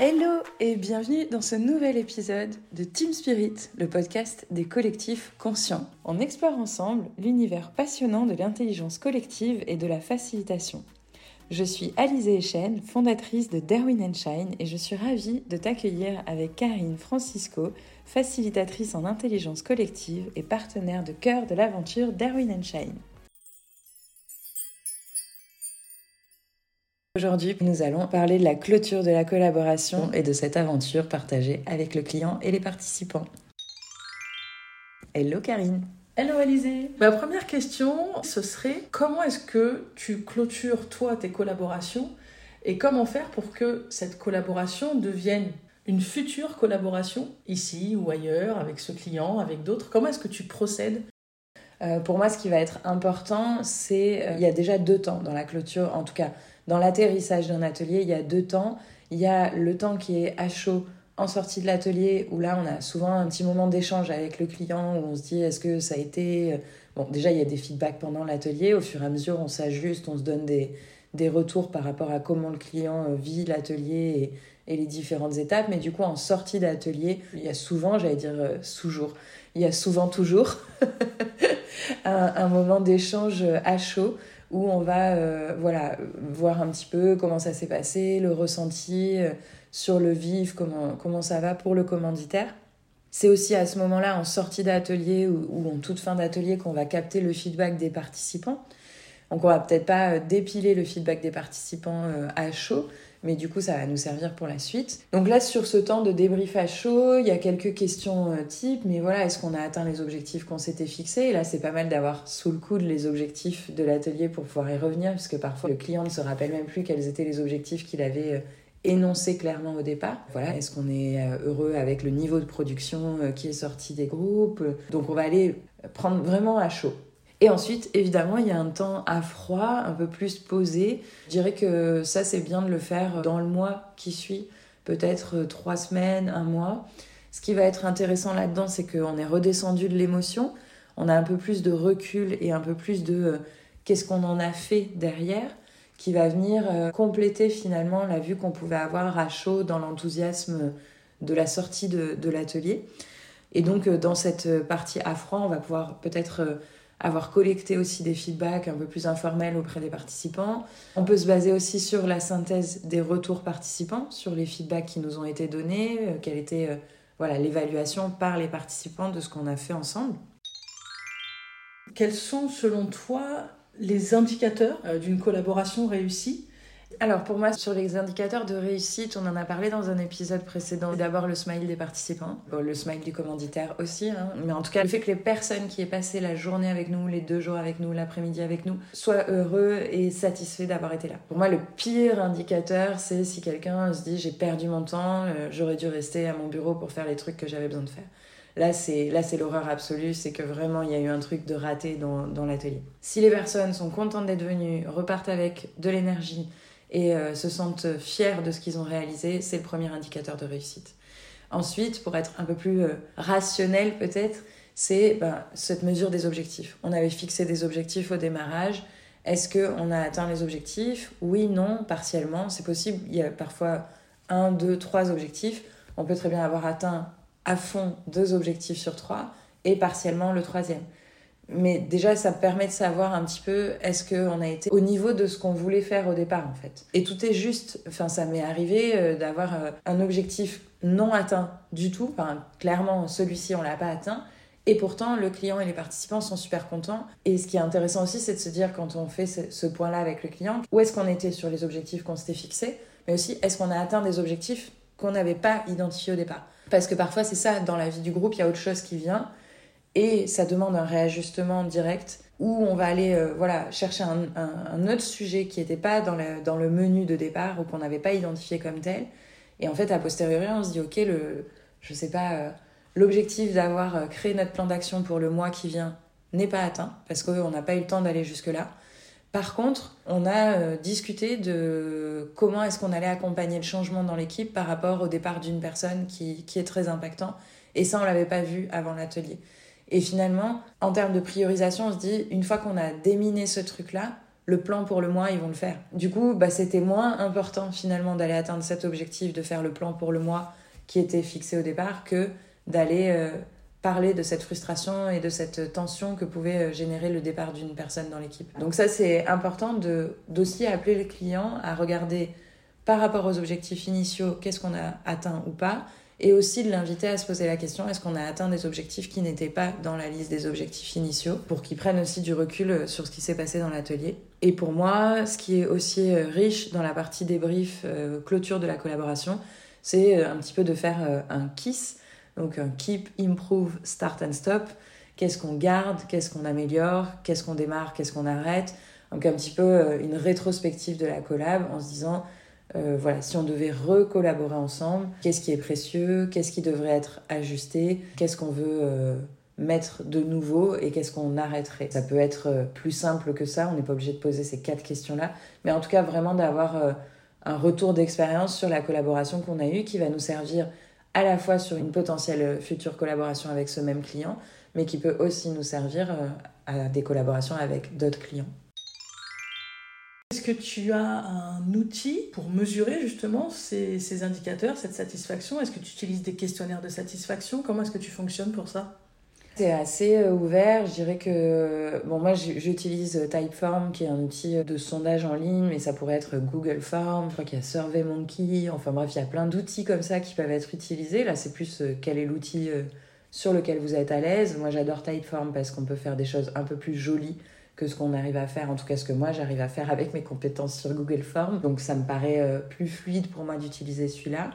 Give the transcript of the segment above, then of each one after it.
Hello et bienvenue dans ce nouvel épisode de Team Spirit, le podcast des collectifs conscients. On explore ensemble l'univers passionnant de l'intelligence collective et de la facilitation. Je suis Alizée Echen, fondatrice de Darwin Shine et je suis ravie de t'accueillir avec Karine Francisco, facilitatrice en intelligence collective et partenaire de cœur de l'aventure Darwin Shine. Aujourd'hui, nous allons parler de la clôture de la collaboration et de cette aventure partagée avec le client et les participants. Hello Karine. Hello Alizé Ma première question, ce serait comment est-ce que tu clôtures toi tes collaborations et comment faire pour que cette collaboration devienne une future collaboration ici ou ailleurs avec ce client, avec d'autres? Comment est-ce que tu procèdes? Euh, Pour moi, ce qui va être important, c'est euh, il y a déjà deux temps dans la clôture, en tout cas dans l'atterrissage d'un atelier, il y a deux temps. Il y a le temps qui est à chaud en sortie de l'atelier, où là, on a souvent un petit moment d'échange avec le client, où on se dit, est-ce que ça a été... Euh, bon, déjà, il y a des feedbacks pendant l'atelier. Au fur et à mesure, on s'ajuste, on se donne des, retours par rapport à comment le client euh, vit l'atelier et, les différentes étapes. Mais du coup, en sortie d'atelier, il y a souvent, j'allais dire euh, toujours, il y a souvent toujours un moment d'échange à chaud où on va euh, voilà, voir un petit peu comment ça s'est passé, le ressenti euh, sur le vif, comment, comment ça va pour le commanditaire. C'est aussi à ce moment-là, en sortie d'atelier ou, en toute fin d'atelier, qu'on va capter le feedback des participants. Donc on va peut-être pas euh, dépiler le feedback des participants à chaud, mais du coup ça va nous servir pour la suite. Donc là sur ce temps de débrief à chaud, il y a quelques questions euh, type, mais voilà, est-ce qu'on a atteint les objectifs qu'on s'était fixés? Et là c'est pas mal d'avoir sous le coude les objectifs de l'atelier pour pouvoir y revenir, puisque parfois le client ne se rappelle même plus quels étaient les objectifs qu'il avait euh, énoncés clairement au départ. Voilà, est-ce qu'on est euh, heureux avec le niveau de production qui est sorti des groupes? Donc on va aller prendre vraiment à chaud. Et ensuite, évidemment, il y a un temps à froid, un peu plus posé. Je dirais que ça, c'est bien de le faire dans le mois qui suit, peut-être euh, trois semaines, un mois. Ce qui va être intéressant là-dedans, c'est qu'on est redescendu de l'émotion, on a un peu plus de recul et un peu plus de euh, qu'est-ce qu'on en a fait derrière, qui va venir euh, compléter finalement la vue qu'on pouvait avoir à chaud dans l'enthousiasme de la sortie de, de l'atelier. Et donc, dans cette partie à froid, on va pouvoir peut-être avoir collecté aussi des feedbacks un peu plus informels auprès des participants. On peut se baser aussi sur la synthèse des retours participants, sur les feedbacks qui nous ont été donnés, euh, quelle était euh, voilà l'évaluation par les participants de ce qu'on a fait ensemble. Quels sont selon toi les indicateurs euh, d'une collaboration réussie? Alors pour moi, sur les indicateurs de réussite, on en a parlé dans un épisode précédent. D'abord le smile des participants, le smile du commanditaire aussi, hein. mais en tout cas le fait que les personnes qui aient passé la journée avec nous, les deux jours avec nous, l'après-midi avec nous, soient heureux et satisfaits d'avoir été là. Pour moi, le pire indicateur, c'est si quelqu'un se dit j'ai perdu mon temps, euh, j'aurais dû rester à mon bureau pour faire les trucs que j'avais besoin de faire. Là, c'est là c'est l'horreur absolue, c'est que vraiment il y a eu un truc de raté dans, dans l'atelier. Si les personnes sont contentes d'être venues, repartent avec de l'énergie, et euh, se sentent fiers de ce qu'ils ont réalisé, c'est le premier indicateur de réussite. Ensuite, pour être un peu plus euh, rationnel peut-être, c'est ben, cette mesure des objectifs. On avait fixé des objectifs au démarrage. Est-ce qu'on a atteint les objectifs? Oui, non, partiellement. C'est possible. Il y a parfois un, deux, trois objectifs. On peut très bien avoir atteint à fond deux objectifs sur trois et partiellement le troisième. Mais déjà, ça permet de savoir un petit peu est-ce qu'on a été au niveau de ce qu'on voulait faire au départ, en fait. Et tout est juste. Enfin, ça m'est arrivé euh, d'avoir euh, un objectif non atteint du tout. Enfin, clairement, celui-ci, on l'a pas atteint. Et pourtant, le client et les participants sont super contents. Et ce qui est intéressant aussi, c'est de se dire, quand on fait ce, point-là avec le client, où est-ce qu'on était sur les objectifs qu'on s'était fixés, mais aussi, est-ce qu'on a atteint des objectifs qu'on n'avait pas identifiés au départ? Parce que parfois, c'est ça, dans la vie du groupe, il y a autre chose qui vient et ça demande un réajustement direct où on va aller euh, voilà, chercher un, autre sujet qui n'était pas dans le, dans le menu de départ ou qu'on n'avait pas identifié comme tel. Et en fait, a posteriori, on se dit, OK, le, je sais pas, euh, l'objectif d'avoir euh, créé notre plan d'action pour le mois qui vient n'est pas atteint parce qu'on n'a pas eu le temps d'aller jusque-là. Par contre, on a discuté de comment est-ce qu'on allait accompagner le changement dans l'équipe par rapport au départ d'une personne qui, qui est très impactant. Et ça, on l'avait pas vu avant l'atelier. Et finalement, en termes de priorisation, on se dit, une fois qu'on a déminé ce truc-là, le plan pour le mois, ils vont le faire. Du coup, bah, c'était moins important finalement d'aller atteindre cet objectif, de faire le plan pour le mois qui était fixé au départ, que d'aller euh, parler de cette frustration et de cette tension que pouvait euh, générer le départ d'une personne dans l'équipe. Donc ça, c'est important d'aussi appeler les clients à regarder par rapport aux objectifs initiaux, qu'est-ce qu'on a atteint ou pas, et aussi de l'inviter à se poser la question est-ce qu'on a atteint des objectifs qui n'étaient pas dans la liste des objectifs initiaux pour qu'ils prennent aussi du recul euh, sur ce qui s'est passé dans l'atelier. Et pour moi, ce qui est aussi euh, riche dans la partie débrief, euh, clôture de la collaboration, c'est un petit peu de faire un KISS, donc un Keep, Improve, Start and Stop. Qu'est-ce qu'on garde, qu'est-ce qu'on améliore, qu'est-ce qu'on démarre, qu'est-ce qu'on arrête. Donc un petit peu une rétrospective de la collab en se disant euh, voilà, si on devait recollaborer ensemble, qu'est-ce qui est précieux, qu'est-ce qui devrait être ajusté, qu'est-ce qu'on veut euh, mettre de nouveau et qu'est-ce qu'on arrêterait. Ça peut être euh, plus simple que ça, on n'est pas obligé de poser ces quatre questions-là, mais en tout cas vraiment d'avoir un retour d'expérience sur la collaboration qu'on a eue qui va nous servir à la fois sur une potentielle future collaboration avec ce même client, mais qui peut aussi nous servir à des collaborations avec d'autres clients. Que tu as un outil pour mesurer justement ces, indicateurs, cette satisfaction? Est-ce que tu utilises des questionnaires de satisfaction? Comment est-ce que tu fonctionnes pour ça? C'est assez euh, ouvert. Je dirais que bon, moi j'utilise Typeform qui est un outil de sondage en ligne, mais ça pourrait être Google Form. Je crois qu'il y a SurveyMonkey. Enfin bref, il y a plein d'outils comme ça qui peuvent être utilisés. Là, c'est plus euh, quel est l'outil euh, sur lequel vous êtes à l'aise? Moi, j'adore Typeform parce qu'on peut faire des choses un peu plus jolies que ce qu'on arrive à faire, en tout cas ce que moi j'arrive à faire avec mes compétences sur Google Forms. Donc ça me paraît euh, plus fluide pour moi d'utiliser celui-là.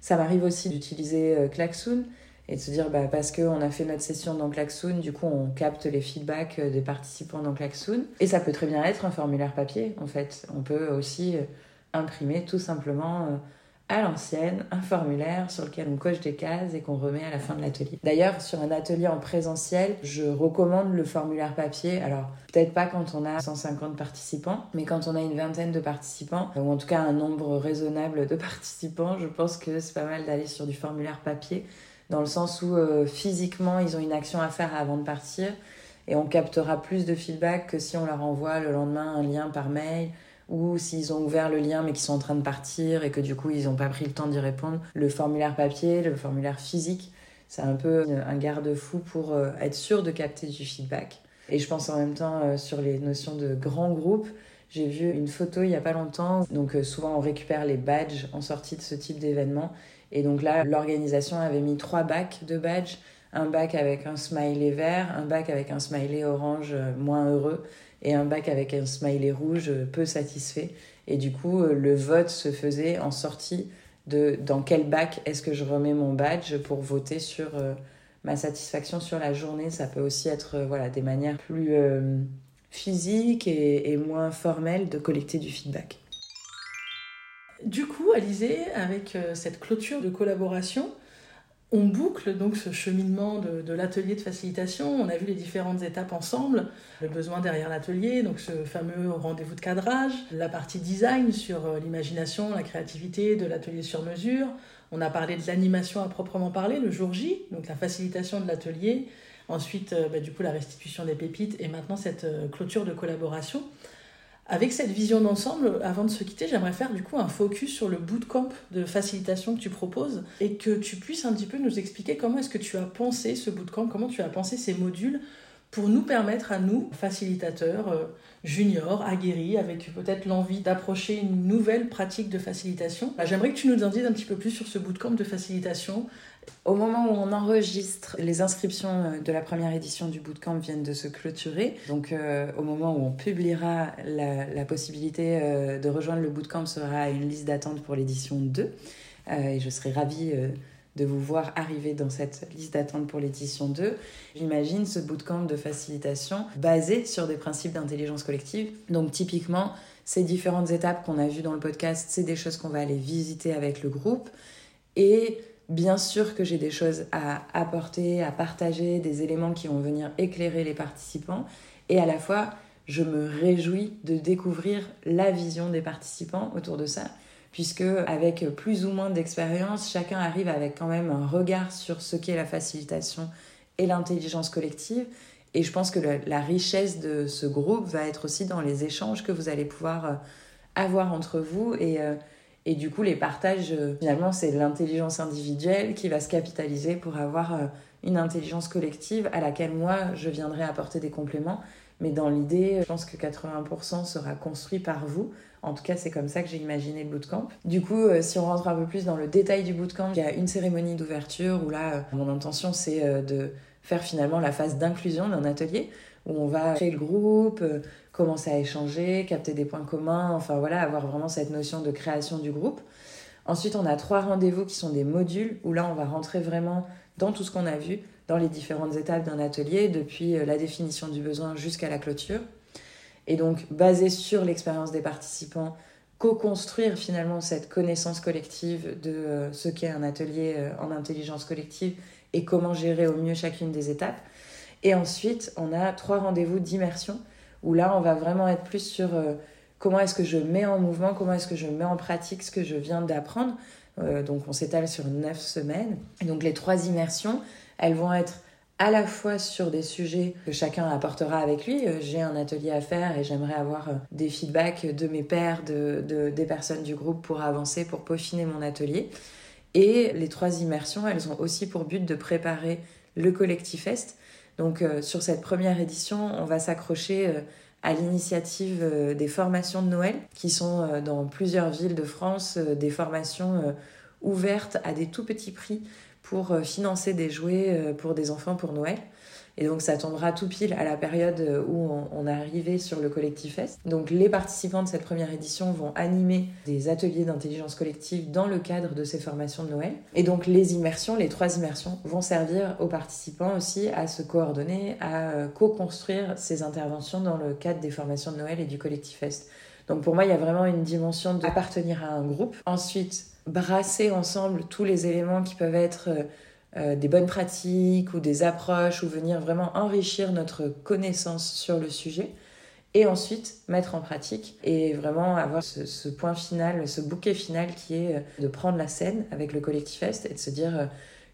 Ça m'arrive aussi d'utiliser euh, Klaxoon et de se dire bah, parce qu'on a fait notre session dans Klaxoon, du coup on capte les feedbacks euh, des participants dans Klaxoon. Et ça peut très bien être un formulaire papier en fait. On peut aussi imprimer tout simplement à l'ancienne un formulaire sur lequel on coche des cases et qu'on remet à la fin de l'atelier. D'ailleurs, sur un atelier en présentiel, je recommande le formulaire papier. Alors, peut-être pas quand on a 150 participants, mais quand on a une vingtaine de participants, ou en tout cas un nombre raisonnable de participants, je pense que c'est pas mal d'aller sur du formulaire papier, dans le sens où euh, physiquement, ils ont une action à faire avant de partir, et on captera plus de feedback que si on leur envoie le lendemain un lien par mail ou s'ils ont ouvert le lien mais qu'ils sont en train de partir et que du coup ils n'ont pas pris le temps d'y répondre, le formulaire papier, le formulaire physique, c'est un peu un garde-fou pour euh, être sûr de capter du feedback. Et je pense en même temps euh, sur les notions de grands groupes. J'ai vu une photo il n'y a pas longtemps. Donc euh, souvent on récupère les badges en sortie de ce type d'événement. Et donc là, l'organisation avait mis trois bacs de badges. Un bac avec un smiley vert, un bac avec un smiley orange moins heureux et un bac avec un smiley rouge peu satisfait. Et du coup, euh, le vote se faisait en sortie de dans quel bac est-ce que je remets mon badge pour voter sur euh, ma satisfaction sur la journée? Ça peut aussi être euh, voilà, des manières plus physiques et, et, moins formelles de collecter du feedback. Du coup, Alizé, avec cette clôture de collaboration, on boucle donc ce cheminement de, l'atelier de facilitation. On a vu les différentes étapes ensemble, le besoin derrière l'atelier, donc ce fameux rendez-vous de cadrage, la partie design sur euh, l'imagination, la créativité de l'atelier sur mesure. On a parlé de l'animation à proprement parler, le jour J, donc la facilitation de l'atelier. Ensuite, euh, bah, du coup, la restitution des pépites et maintenant cette euh, clôture de collaboration. Avec cette vision d'ensemble, avant de se quitter, j'aimerais faire du coup un focus sur le bootcamp de facilitation que tu proposes et que tu puisses un petit peu nous expliquer comment est-ce que tu as pensé ce bootcamp, comment tu as pensé ces modules pour nous permettre à nous, facilitateurs euh, juniors, aguerris, avec peut-être l'envie d'approcher une nouvelle pratique de facilitation. Bah, j'aimerais que tu nous en dises un petit peu plus sur ce bootcamp de facilitation. Au moment où on enregistre, les inscriptions euh, de la première édition du bootcamp viennent de se clôturer. Donc euh, au moment où on publiera, la, possibilité de rejoindre le bootcamp sera une liste d'attente pour l'édition 2. et je serai ravie de vous voir arriver dans cette liste d'attente pour l'édition 2. J'imagine ce bootcamp de facilitation basé sur des principes d'intelligence collective. Donc typiquement, ces différentes étapes qu'on a vues dans le podcast, c'est des choses qu'on va aller visiter avec le groupe. Et bien sûr que j'ai des choses à apporter, à partager, des éléments qui vont venir éclairer les participants. Et à la fois, je me réjouis de découvrir la vision des participants autour de ça puisque avec plus ou moins d'expérience, chacun arrive avec quand même un regard sur ce qu'est la facilitation et l'intelligence collective. Et je pense que la richesse de ce groupe va être aussi dans les échanges que vous allez pouvoir euh, avoir entre vous. Et, euh, et du coup, les partages, euh, finalement, c'est l'intelligence individuelle qui va se capitaliser pour avoir une intelligence collective à laquelle moi, je viendrai apporter des compléments. Mais dans l'idée, je pense que 80% sera construit par vous. En tout cas, c'est comme ça que j'ai imaginé le bootcamp. Du coup, si on rentre un peu plus dans le détail du bootcamp, il y a une cérémonie d'ouverture où là, mon intention, c'est de faire finalement la phase d'inclusion d'un atelier où on va créer le groupe, euh, commencer à échanger, capter des points communs, enfin voilà, avoir vraiment cette notion de création du groupe. Ensuite, on a trois rendez-vous qui sont des modules où là, on va rentrer vraiment dans tout ce qu'on a vu, dans les différentes étapes d'un atelier, depuis euh, la définition du besoin jusqu'à la clôture. Et donc, basé sur l'expérience des participants, co-construire finalement cette connaissance collective de euh, ce qu'est un atelier en intelligence collective et comment gérer au mieux chacune des étapes. Et ensuite, on a trois rendez-vous d'immersion où là, on va vraiment être plus sur euh, comment est-ce que je mets en mouvement, comment est-ce que je mets en pratique ce que je viens d'apprendre. Euh, donc, on s'étale sur neuf semaines. Donc, les trois immersions, elles vont être à la fois sur des sujets que chacun apportera avec lui. Euh, j'ai un atelier à faire et j'aimerais avoir des feedbacks de mes pairs, de, des personnes du groupe pour avancer, pour peaufiner mon atelier. Et les trois immersions, elles ont aussi pour but de préparer le Collectifest. Donc euh, sur cette première édition, on va s'accrocher euh, à l'initiative euh, des formations de Noël, qui sont dans plusieurs villes de France, des formations ouvertes à des tout petits prix pour financer des jouets pour des enfants pour Noël. Et donc ça tombera tout pile à la période où on, est arrivé sur le Collectif Fest. Donc les participants de cette première édition vont animer des ateliers d'intelligence collective dans le cadre de ces formations de Noël. Et donc les immersions, les trois immersions, vont servir aux participants aussi à se coordonner, à euh, co-construire ces interventions dans le cadre des formations de Noël et du Collectif Fest. Donc pour moi, il y a vraiment une dimension d'appartenir à un groupe. Ensuite, brasser ensemble tous les éléments qui peuvent être euh, des bonnes pratiques ou des approches ou venir vraiment enrichir notre connaissance sur le sujet et ensuite mettre en pratique et vraiment avoir ce, point final, ce bouquet final qui est euh, de prendre la scène avec le collectif Est et de se dire euh,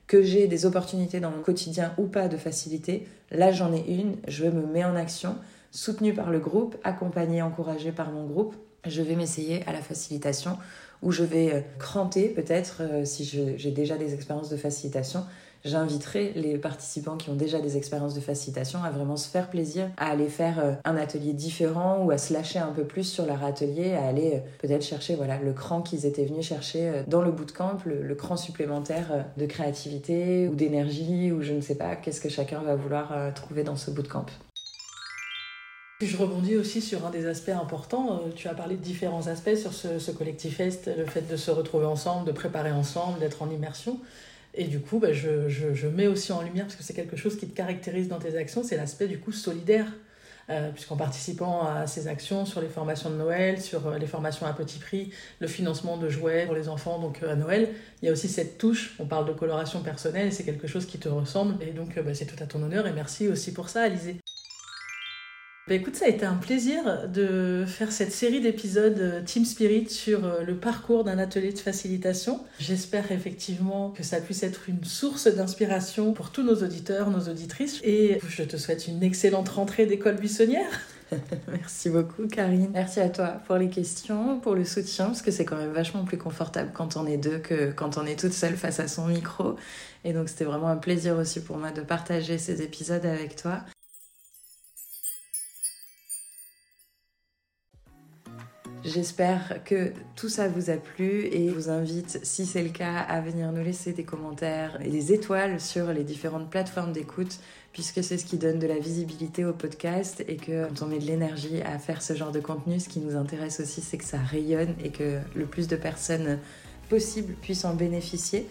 que j'ai des opportunités dans mon quotidien ou pas de facilité, là j'en ai une, je me mets en action, soutenu par le groupe, accompagné, encouragé par mon groupe, je vais m'essayer à la facilitation où je vais euh, cranter peut-être, euh, si j'ai déjà des expériences de facilitation, j'inviterai les participants qui ont déjà des expériences de facilitation à vraiment se faire plaisir, à aller faire euh, un atelier différent ou à se lâcher un peu plus sur leur atelier, à aller peut-être chercher voilà, le cran qu'ils étaient venus chercher dans le bootcamp, le, le cran supplémentaire de créativité ou d'énergie ou je ne sais pas, qu'est-ce que chacun va vouloir trouver dans ce bootcamp. Je rebondis aussi sur un des aspects importants. Euh, tu as parlé de différents aspects sur ce, ce collectif Est, le fait de se retrouver ensemble, de préparer ensemble, d'être en immersion. Et du coup, bah, je, mets aussi en lumière, parce que c'est quelque chose qui te caractérise dans tes actions, c'est l'aspect du coup solidaire. Euh, puisqu'en participant à ces actions sur les formations de Noël, sur euh, les formations à petit prix, le financement de jouets pour les enfants donc à Noël, il y a aussi cette touche, on parle de coloration personnelle, c'est quelque chose qui te ressemble, et donc bah, c'est tout à ton honneur, et merci aussi pour ça, Alizé. Bah, écoute, ça a été un plaisir de faire cette série d'épisodes euh, Team Spirit sur euh, le parcours d'un atelier de facilitation. J'espère effectivement que ça puisse être une source d'inspiration pour tous nos auditeurs, nos auditrices. Et je te souhaite une excellente rentrée d'école buissonnière. Merci beaucoup Karine. Merci à toi pour les questions, pour le soutien, parce que c'est quand même vachement plus confortable quand on est deux que quand on est toute seule face à son micro. Et donc c'était vraiment un plaisir aussi pour moi de partager ces épisodes avec toi. J'espère que tout ça vous a plu et je vous invite, si c'est le cas, à venir nous laisser des commentaires et des étoiles sur les différentes plateformes d'écoute, puisque c'est ce qui donne de la visibilité au podcast et que quand on met de l'énergie à faire ce genre de contenu, ce qui nous intéresse aussi, c'est que ça rayonne et que le plus de personnes possible puissent en bénéficier.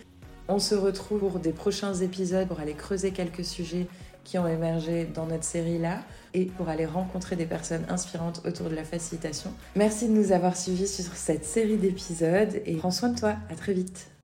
On se retrouve pour des prochains épisodes pour aller creuser quelques sujets qui ont émergé dans notre série là et pour aller rencontrer des personnes inspirantes autour de la facilitation. Merci de nous avoir suivis sur cette série d'épisodes et prends soin de toi. À très vite.